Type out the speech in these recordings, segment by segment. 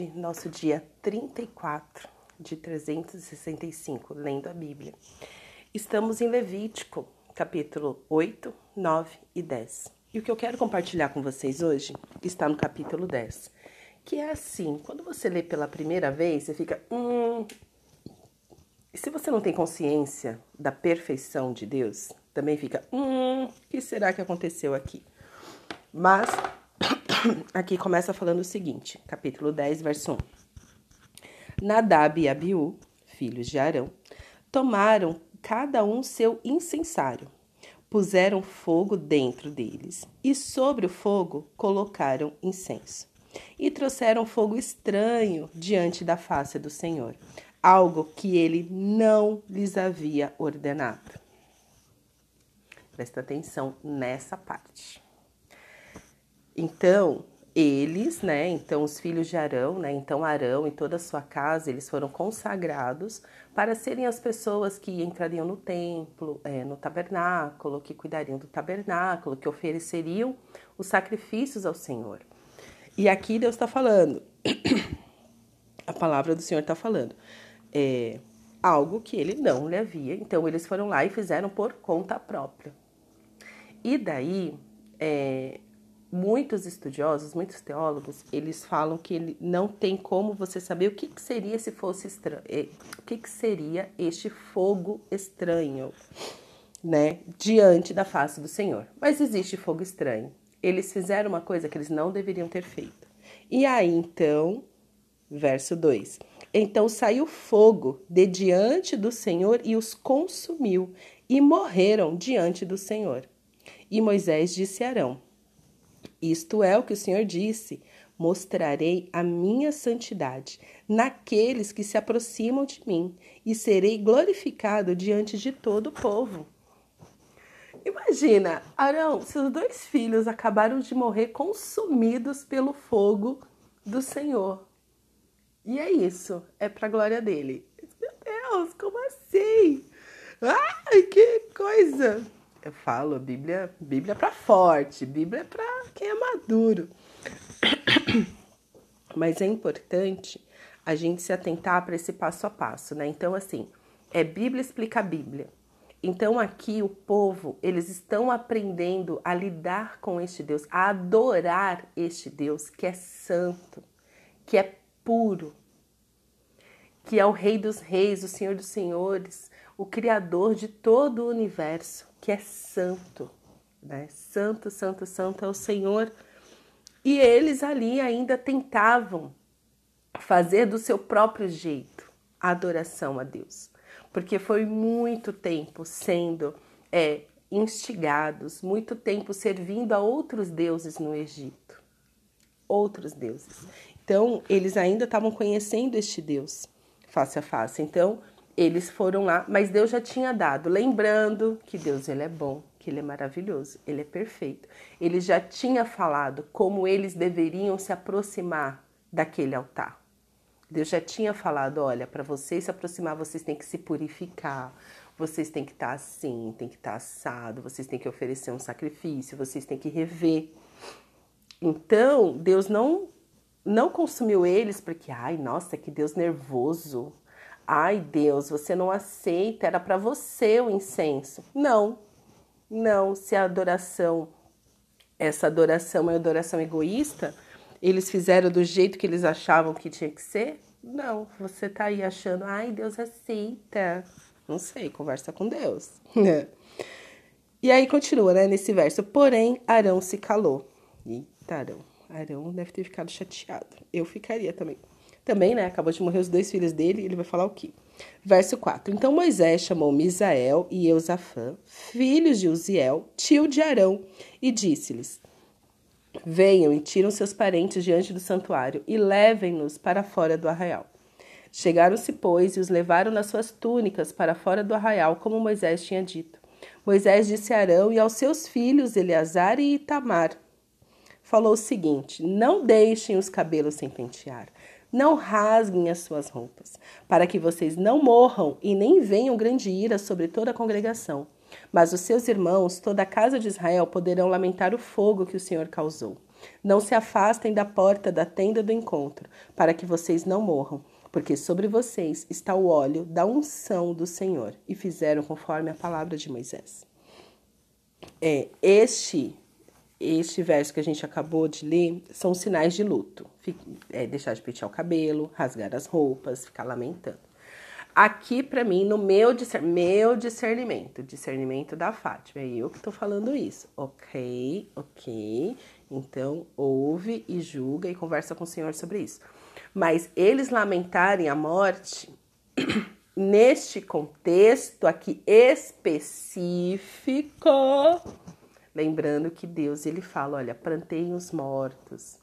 hoje, nosso dia 34 de 365, lendo a Bíblia. Estamos em Levítico, capítulo 8, 9 e 10. E o que eu quero compartilhar com vocês hoje está no capítulo 10, que é assim: quando você lê pela primeira vez, você fica. Hum... E se você não tem consciência da perfeição de Deus, também fica. Hum, o que será que aconteceu aqui? Mas aqui começa falando o seguinte, capítulo 10, verso 1. Nadab e Abiú, filhos de Arão, tomaram cada um seu incensário, puseram fogo dentro deles e sobre o fogo colocaram incenso. E trouxeram fogo estranho diante da face do Senhor, algo que ele não lhes havia ordenado. Presta atenção nessa parte. Então, eles, né, então os filhos de Arão, né, então Arão e toda a sua casa, eles foram consagrados para serem as pessoas que entrariam no templo, é, no tabernáculo, que cuidariam do tabernáculo, que ofereceriam os sacrifícios ao Senhor. E aqui Deus está falando, a palavra do Senhor está falando, é, algo que ele não lhe havia, então eles foram lá e fizeram por conta própria. E daí, é, muitos estudiosos, muitos teólogos, eles falam que ele não tem como você saber o que, que seria se fosse estranho, o que, que seria este fogo estranho, né, diante da face do Senhor. Mas existe fogo estranho. Eles fizeram uma coisa que eles não deveriam ter feito. E aí então, verso 2. Então saiu fogo de diante do Senhor e os consumiu, e morreram diante do Senhor. E Moisés disse a Arão: isto é o que o Senhor disse: mostrarei a minha santidade naqueles que se aproximam de mim e serei glorificado diante de todo o povo. Imagina, Arão, seus dois filhos acabaram de morrer consumidos pelo fogo do Senhor. E é isso, é para a glória dele. Meu Deus, como assim? Ai, que coisa! Eu falo, Bíblia, Bíblia é para forte, Bíblia é para quem é maduro. Mas é importante a gente se atentar para esse passo a passo, né? Então, assim, é Bíblia explica a Bíblia. Então, aqui o povo, eles estão aprendendo a lidar com este Deus, a adorar este Deus que é santo, que é puro, que é o Rei dos Reis, o Senhor dos Senhores, o Criador de todo o universo que é santo, né? Santo, santo, santo é o Senhor. E eles ali ainda tentavam fazer do seu próprio jeito a adoração a Deus, porque foi muito tempo sendo é, instigados, muito tempo servindo a outros deuses no Egito, outros deuses. Então eles ainda estavam conhecendo este Deus face a face. Então eles foram lá, mas Deus já tinha dado, lembrando que Deus ele é bom, que ele é maravilhoso, ele é perfeito. Ele já tinha falado como eles deveriam se aproximar daquele altar. Deus já tinha falado, olha, para vocês se aproximar, vocês têm que se purificar, vocês têm que estar assim, têm que estar assado, vocês têm que oferecer um sacrifício, vocês têm que rever. Então, Deus não não consumiu eles porque, ai, nossa, que Deus nervoso. Ai, Deus, você não aceita, era para você o incenso. Não, não. Se a adoração, essa adoração é adoração egoísta, eles fizeram do jeito que eles achavam que tinha que ser? Não, você tá aí achando, ai, Deus aceita. Não sei, conversa com Deus. e aí continua, né, nesse verso. Porém, Arão se calou. Eita, Arão. Arão deve ter ficado chateado. Eu ficaria também também, né? Acabou de morrer os dois filhos dele, ele vai falar o quê? Verso 4. Então Moisés chamou Misael e Eusafã, filhos de Uziel, tio de Arão, e disse-lhes: Venham e tiram seus parentes diante do santuário e levem-nos para fora do arraial. Chegaram-se, pois, e os levaram nas suas túnicas para fora do arraial, como Moisés tinha dito. Moisés disse a Arão e aos seus filhos Eleazar e Itamar: Falou o seguinte: Não deixem os cabelos sem pentear não rasguem as suas roupas, para que vocês não morram e nem venham grande ira sobre toda a congregação. Mas os seus irmãos, toda a casa de Israel, poderão lamentar o fogo que o Senhor causou. Não se afastem da porta da tenda do encontro, para que vocês não morram, porque sobre vocês está o óleo da unção do Senhor. E fizeram conforme a palavra de Moisés. É, este este verso que a gente acabou de ler são sinais de luto. É, deixar de pentear o cabelo, rasgar as roupas, ficar lamentando. Aqui, para mim, no meu, meu discernimento, discernimento da Fátima, é eu que estou falando isso. Ok, ok. Então, ouve e julga e conversa com o Senhor sobre isso. Mas eles lamentarem a morte, neste contexto aqui específico, Lembrando que Deus ele fala, olha, plantei os mortos.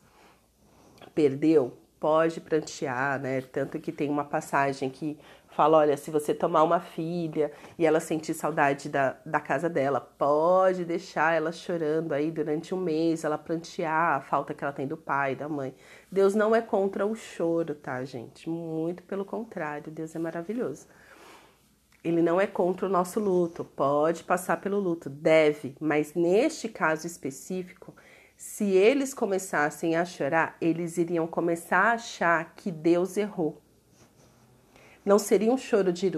Perdeu? Pode prantear, né? Tanto que tem uma passagem que fala, olha, se você tomar uma filha e ela sentir saudade da, da casa dela, pode deixar ela chorando aí durante um mês, ela prantear a falta que ela tem do pai, da mãe. Deus não é contra o choro, tá, gente? Muito pelo contrário, Deus é maravilhoso. Ele não é contra o nosso luto, pode passar pelo luto, deve, mas neste caso específico, se eles começassem a chorar, eles iriam começar a achar que Deus errou. Não seria um choro de,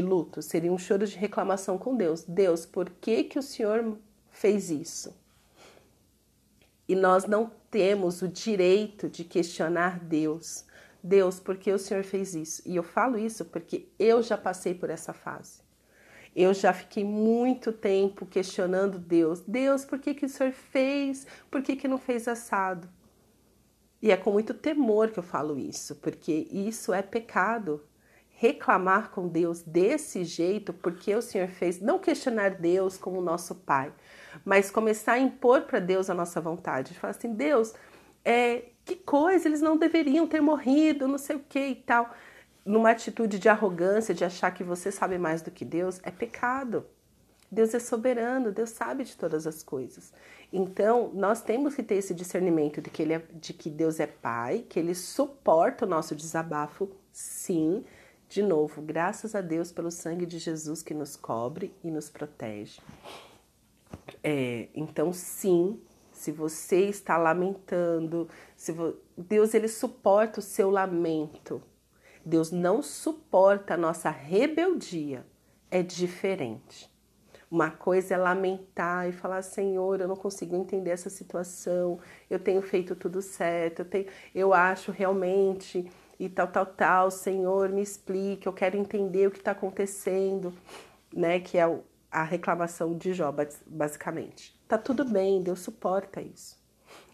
luto, seria um choro de reclamação com Deus. Deus, por que, que o Senhor fez isso? E nós não temos o direito de questionar Deus. Deus, por que o Senhor fez isso? E eu falo isso porque eu já passei por essa fase. Eu já fiquei muito tempo questionando Deus. Deus, por que, que o Senhor fez? Por que, que não fez assado? E é com muito temor que eu falo isso, porque isso é pecado. Reclamar com Deus desse jeito, porque o Senhor fez, não questionar Deus como nosso Pai, mas começar a impor para Deus a nossa vontade. Falar assim, Deus, é, que coisa, eles não deveriam ter morrido, não sei o que e tal. Numa atitude de arrogância, de achar que você sabe mais do que Deus, é pecado. Deus é soberano, Deus sabe de todas as coisas. Então, nós temos que ter esse discernimento de que, ele é, de que Deus é Pai, que Ele suporta o nosso desabafo, sim. De novo, graças a Deus pelo sangue de Jesus que nos cobre e nos protege. É, então, sim, se você está lamentando, se vo... Deus ele suporta o seu lamento. Deus não suporta a nossa rebeldia. É diferente. Uma coisa é lamentar e falar: Senhor, eu não consigo entender essa situação, eu tenho feito tudo certo, eu, tenho, eu acho realmente e tal, tal, tal. Senhor, me explique, eu quero entender o que está acontecendo, né? Que é a reclamação de Jó, basicamente. Tá tudo bem, Deus suporta isso.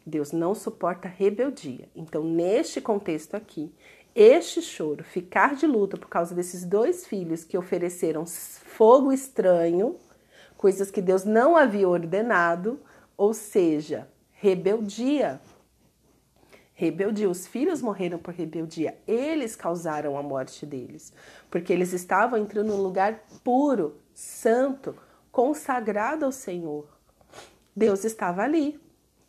Deus não suporta rebeldia. Então, neste contexto aqui, este choro, ficar de luta por causa desses dois filhos que ofereceram fogo estranho, coisas que Deus não havia ordenado, ou seja, rebeldia. Rebeldia, os filhos morreram por rebeldia, eles causaram a morte deles, porque eles estavam entrando num lugar puro, santo, consagrado ao Senhor. Deus estava ali.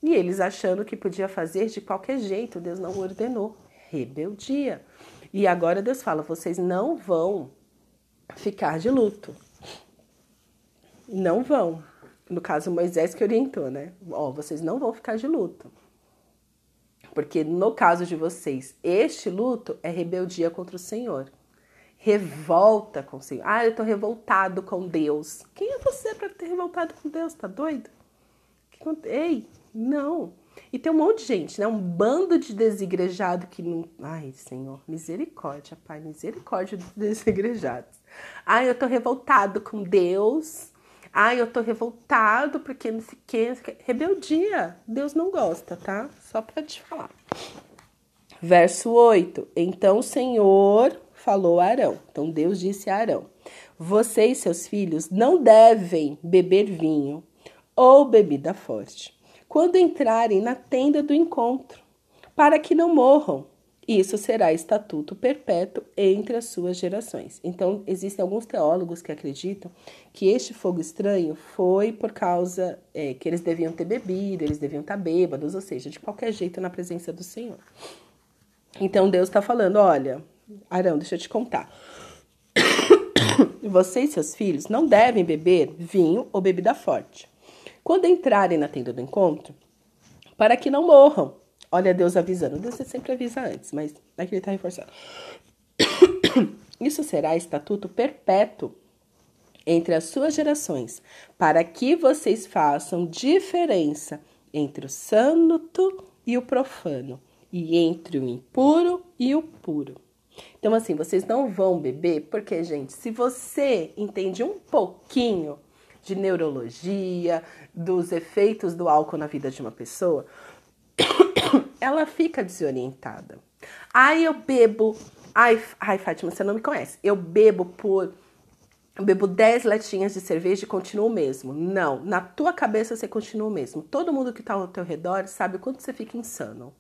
E eles achando que podia fazer de qualquer jeito, Deus não ordenou. Rebeldia. E agora Deus fala: vocês não vão ficar de luto. Não vão. No caso, Moisés que orientou, né? Ó, vocês não vão ficar de luto. Porque no caso de vocês, este luto é rebeldia contra o Senhor. Revolta com o Senhor. Ah, eu tô revoltado com Deus. Quem é você para ter revoltado com Deus? Tá doido? Ei, não. E tem um monte de gente, né? Um bando de desigrejado que não. Ai, Senhor, misericórdia, Pai, misericórdia dos desigrejados. Ai, eu tô revoltado com Deus. Ai, eu tô revoltado porque não sei o que. Rebeldia. Deus não gosta, tá? Só pra te falar. Verso 8. Então o Senhor falou a Arão. Então Deus disse a Arão: Você e seus filhos não devem beber vinho ou bebida forte, quando entrarem na tenda do encontro, para que não morram. Isso será estatuto perpétuo entre as suas gerações. Então, existem alguns teólogos que acreditam que este fogo estranho foi por causa é, que eles deviam ter bebido, eles deviam estar bêbados, ou seja, de qualquer jeito na presença do Senhor. Então, Deus está falando: olha, Arão, deixa eu te contar. Você e seus filhos não devem beber vinho ou bebida forte quando entrarem na tenda do encontro, para que não morram. Olha Deus avisando. Deus sempre avisa antes, mas aqui ele está reforçando. Isso será estatuto perpétuo entre as suas gerações, para que vocês façam diferença entre o santo e o profano, e entre o impuro e o puro. Então, assim, vocês não vão beber, porque, gente, se você entende um pouquinho de neurologia, dos efeitos do álcool na vida de uma pessoa, ela fica desorientada. Ai, eu bebo. Ai, ai, Fátima, você não me conhece. Eu bebo por. Eu bebo 10 latinhas de cerveja e continuo o mesmo. Não, na tua cabeça você continua o mesmo. Todo mundo que tá ao teu redor sabe o quanto você fica insano.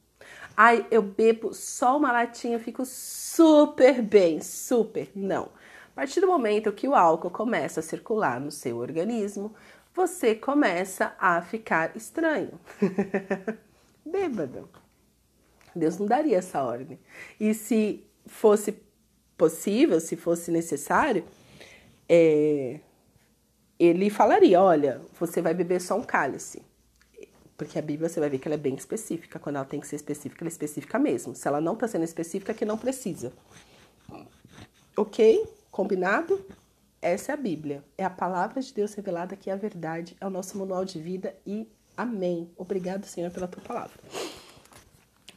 Ai, eu bebo só uma latinha, fico super bem, super. Não. A partir do momento que o álcool começa a circular no seu organismo, você começa a ficar estranho. Bêbado. Deus não daria essa ordem. E se fosse possível, se fosse necessário, é, ele falaria: olha, você vai beber só um cálice. Porque a Bíblia você vai ver que ela é bem específica. Quando ela tem que ser específica, ela é específica mesmo. Se ela não está sendo específica, é que não precisa. Ok? Combinado? Essa é a Bíblia. É a palavra de Deus revelada que é a verdade, é o nosso manual de vida e amém. Obrigado, Senhor, pela tua palavra.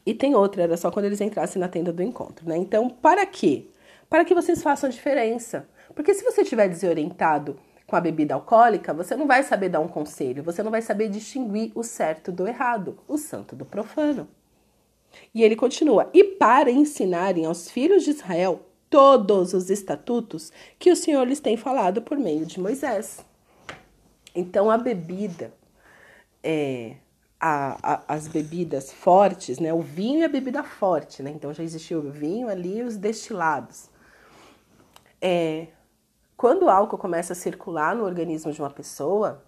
E tem outra, era só quando eles entrassem na tenda do encontro, né? Então, para quê? Para que vocês façam diferença. Porque se você estiver desorientado com a bebida alcoólica, você não vai saber dar um conselho, você não vai saber distinguir o certo do errado, o santo do profano. E ele continua: e para ensinarem aos filhos de Israel todos os estatutos que o Senhor lhes tem falado por meio de Moisés. Então a bebida, é, a, a, as bebidas fortes, né? O vinho e a bebida forte, né? Então já existiu o vinho ali e os destilados. É, quando o álcool começa a circular no organismo de uma pessoa,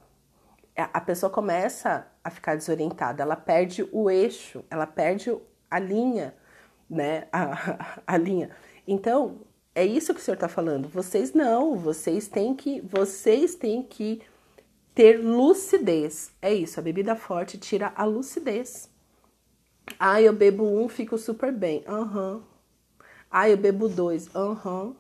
a pessoa começa a ficar desorientada, ela perde o eixo, ela perde a linha, né? A, a linha. Então, é isso que o senhor está falando. Vocês não, vocês têm que, vocês têm que ter lucidez. É isso, a bebida forte tira a lucidez. Ah, eu bebo um, fico super bem. Aham. Uhum. Ah, eu bebo dois. Aham. Uhum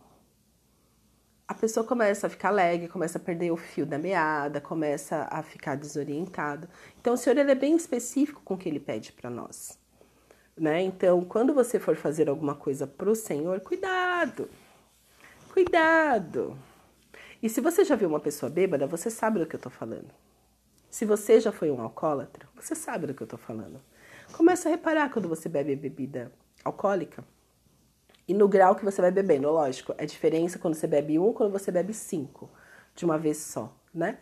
a pessoa começa a ficar alegre, começa a perder o fio da meada, começa a ficar desorientado. Então, o Senhor ele é bem específico com o que ele pede para nós. Né? Então, quando você for fazer alguma coisa para o Senhor, cuidado, cuidado. E se você já viu uma pessoa bêbada, você sabe do que eu estou falando. Se você já foi um alcoólatra, você sabe do que eu estou falando. Começa a reparar quando você bebe bebida alcoólica e no grau que você vai bebendo, lógico, é diferença quando você bebe um, quando você bebe cinco de uma vez só, né?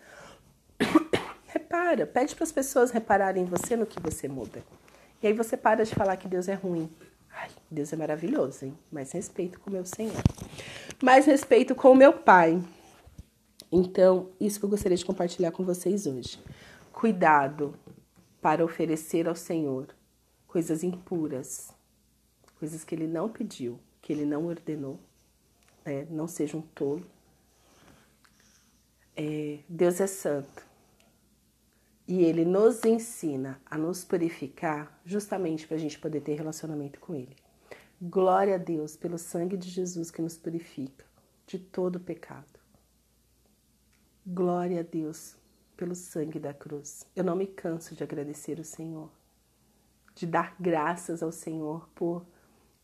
Repara, pede para as pessoas repararem em você no que você muda. E aí você para de falar que Deus é ruim. Ai, Deus é maravilhoso, hein? Mais respeito com o meu Senhor. Mais respeito com o meu Pai. Então, isso que eu gostaria de compartilhar com vocês hoje. Cuidado para oferecer ao Senhor coisas impuras, coisas que Ele não pediu que ele não ordenou. Né? Não seja um tolo. É, Deus é santo. E ele nos ensina a nos purificar justamente para a gente poder ter relacionamento com ele. Glória a Deus pelo sangue de Jesus que nos purifica de todo pecado. Glória a Deus pelo sangue da cruz. Eu não me canso de agradecer o Senhor, de dar graças ao Senhor por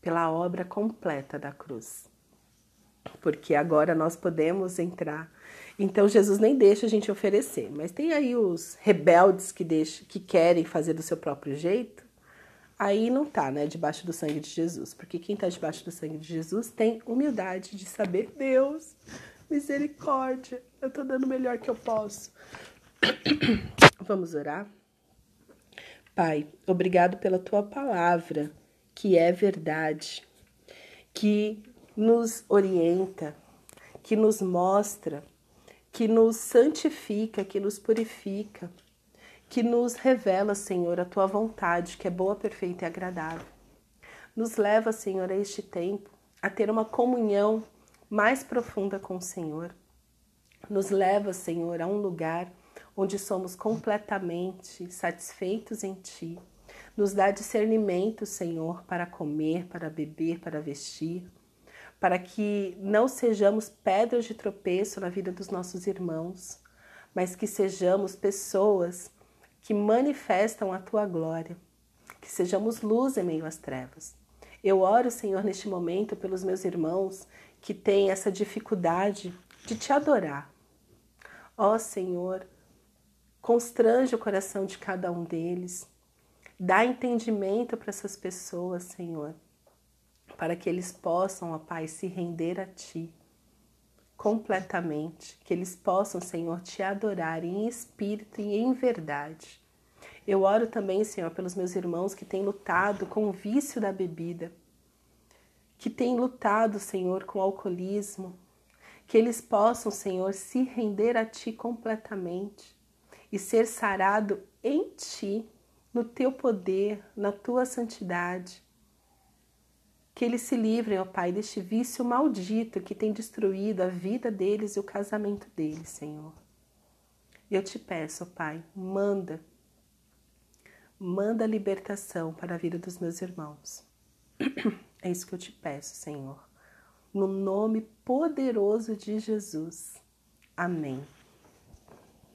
pela obra completa da cruz. Porque agora nós podemos entrar. Então Jesus nem deixa a gente oferecer, mas tem aí os rebeldes que deixam, que querem fazer do seu próprio jeito. Aí não tá, né, debaixo do sangue de Jesus, porque quem tá debaixo do sangue de Jesus tem humildade de saber, Deus, misericórdia, eu tô dando o melhor que eu posso. Vamos orar? Pai, obrigado pela tua palavra que é verdade, que nos orienta, que nos mostra, que nos santifica, que nos purifica, que nos revela, Senhor, a tua vontade, que é boa, perfeita e agradável. Nos leva, Senhor, a este tempo a ter uma comunhão mais profunda com o Senhor. Nos leva, Senhor, a um lugar onde somos completamente satisfeitos em Ti Nos dá discernimento, Senhor, para comer, para beber, para vestir, para que não sejamos pedras de tropeço na vida dos nossos irmãos, mas que sejamos pessoas que manifestam a tua glória, que sejamos luz em meio às trevas. Eu oro, Senhor, neste momento pelos meus irmãos que têm essa dificuldade de te adorar. Ó Senhor, constrange o coração de cada um deles Dá entendimento para essas pessoas, Senhor, para que eles possam, ó Pai, se render a Ti completamente, que eles possam, Senhor, te adorar em espírito e em verdade. Eu oro também, Senhor, pelos meus irmãos que têm lutado com o vício da bebida, que têm lutado, Senhor, com o alcoolismo, que eles possam, Senhor, se render a Ti completamente e ser sarado em Ti no teu poder, na tua santidade. Que eles se livrem, ó Pai, deste vício maldito que tem destruído a vida deles e o casamento deles, Senhor. Eu te peço, ó Pai, manda, manda libertação para a vida dos meus irmãos. É isso que eu te peço, Senhor. No nome poderoso de Jesus. Amém.